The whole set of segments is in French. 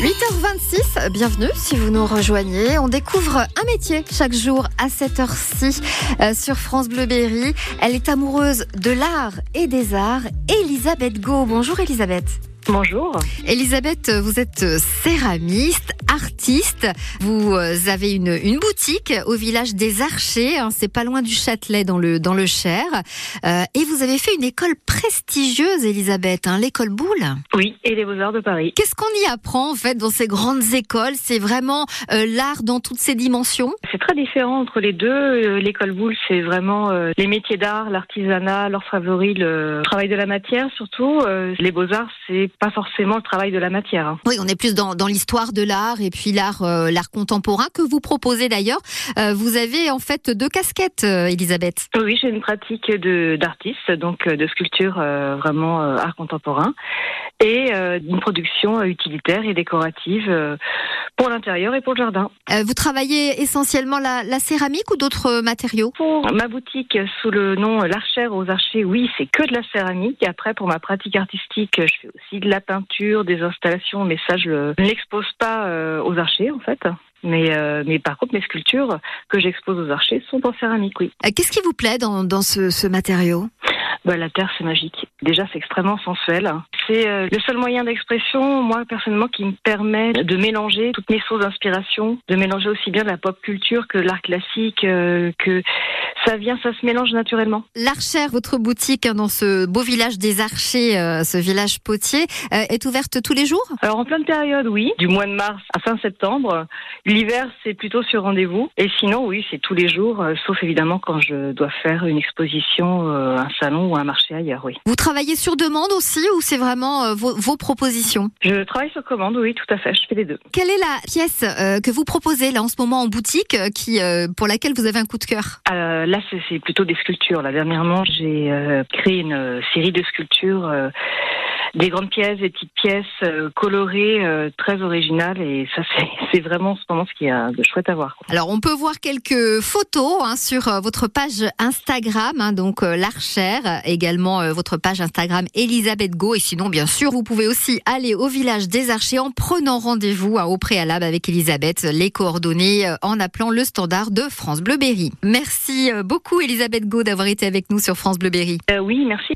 8h26, bienvenue si vous nous rejoignez. On découvre un métier chaque jour à cette heure-ci euh, sur France Bleu Berry. Elle est amoureuse de l'art et des arts. Elisabeth Go. Bonjour Elisabeth. Bonjour. Elisabeth, vous êtes céramiste, artiste. Vous euh, avez une, une boutique au village des Archers. Hein, c'est pas loin du Châtelet dans le, dans le Cher. Euh, et vous avez fait une école prestigieuse, Elisabeth, hein, l'école Boulle. Oui, et les Beaux-Arts de Paris. Qu'est-ce qu'on y apprend en fait dans ces grandes écoles? C'est vraiment euh, l'art dans toutes ses dimensions? C'est très différent entre les deux. L'école Boulle, c'est vraiment euh, les métiers d'art, l'artisanat, l'orfèvrerie, le travail de la matière surtout. Les Beaux-Arts, c'est pas forcément le travail de la matière. hein. Oui, on est plus dans, dans l'histoire de l'art et puis l'art euh, l'art contemporain que vous proposez d'ailleurs. Euh, vous avez en fait deux casquettes, euh, Elisabeth. Oui, j'ai une pratique de d'artiste, donc de sculpture vraiment art contemporain, et une production utilitaire et décorative pour l'intérieur et pour le jardin. Euh, vous travaillez essentiellement la, la céramique ou d'autres euh, matériaux? Pour ma boutique sous le nom L'Archère aux Archers, oui, c'est que de la céramique. Et après, pour ma pratique artistique, je fais aussi de la peinture, des installations, mais ça, je ne l'expose pas euh, aux archers, en fait. Mais, euh, mais par contre, mes sculptures que j'expose aux archers sont en céramique, oui. Qu'est-ce qui vous plaît dans, dans ce, ce matériau? Bah, la terre, c'est magique. Déjà, c'est extrêmement sensuel. C'est euh, le seul moyen d'expression, moi, personnellement, qui me permet de mélanger toutes mes sources d'inspiration, de mélanger aussi bien la pop culture que l'art classique, euh, que ça vient, ça se mélange naturellement. L'Archère, votre boutique hein, dans ce beau village des Archers, euh, ce village potier, est ouverte tous les jours? Alors en pleine période, oui, du mois de mars à fin septembre. L'hiver, c'est plutôt sur rendez-vous. Et sinon, oui, c'est tous les jours, sauf évidemment quand je dois faire une exposition, un salon ou un marché ailleurs, oui. Vous travaillez sur demande aussi ou c'est vraiment euh, vos, vos propositions Je travaille sur commande, oui, tout à fait, je fais les deux. Quelle est la pièce euh, que vous proposez là en ce moment en boutique euh, qui, pour laquelle vous avez un coup de cœur? Là, c'est plutôt des sculptures. Là, dernièrement, j'ai créé une série de sculptures, des grandes pièces, des petites pièces euh, colorées, euh, très originales. Et ça, c'est- vraiment en ce moment ce qui est de chouette à voir. Alors, on peut voir quelques photos hein, sur euh, votre page Instagram, hein, donc l'Archère, également euh, votre page Instagram Elisabeth Go. Et sinon, bien sûr, vous pouvez aussi aller au village des Archers en prenant rendez-vous hein, au préalable avec Elisabeth, les coordonnées euh, en appelant le standard de France Bleu Berry. Merci beaucoup Elisabeth Go d'avoir été avec nous sur France Bleu Berry. Euh, oui, merci.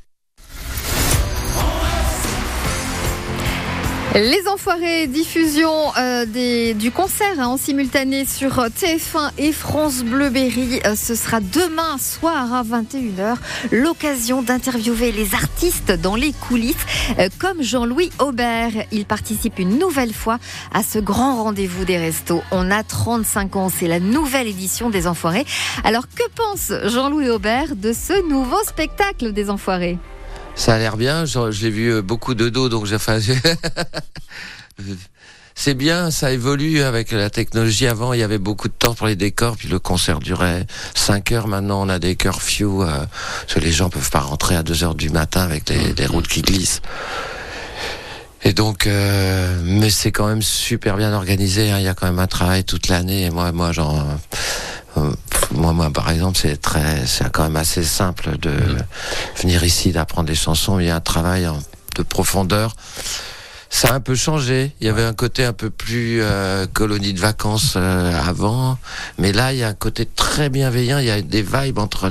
Les Enfoirés, diffusion euh, des, du concert hein, en simultané sur euh, TF1 et France Bleu Berry. Euh, ce sera demain soir à 21h. L'occasion d'interviewer les artistes dans les coulisses, euh, comme Jean-Louis Aubert. Il participe une nouvelle fois à ce grand rendez-vous des restos. On a 35 ans, c'est la nouvelle édition des Enfoirés. Alors que pense Jean-Louis Aubert de ce nouveau spectacle des Enfoirés? Ça a l'air bien. Je, je l'ai vu euh, beaucoup de dos, donc j'ai. J'ai- c'est bien, ça évolue avec la technologie. Avant, il y avait beaucoup de temps pour les décors, puis le concert durait 5 heures. Maintenant, on a des curfews, euh, parce que les gens peuvent pas rentrer à 2 heures du matin avec des routes qui glissent. Et donc, euh, mais c'est quand même super bien organisé. hein. Il y a quand même un travail toute l'année. Et moi, moi, genre, moi, moi, par exemple, c'est très, c'est quand même assez simple de venir ici, d'apprendre des chansons. Il y a un travail de profondeur. Ça a un peu changé. Il y avait un côté un peu plus euh, colonie de vacances euh, avant, mais là, il y a un côté très bienveillant. Il y a des vibes entre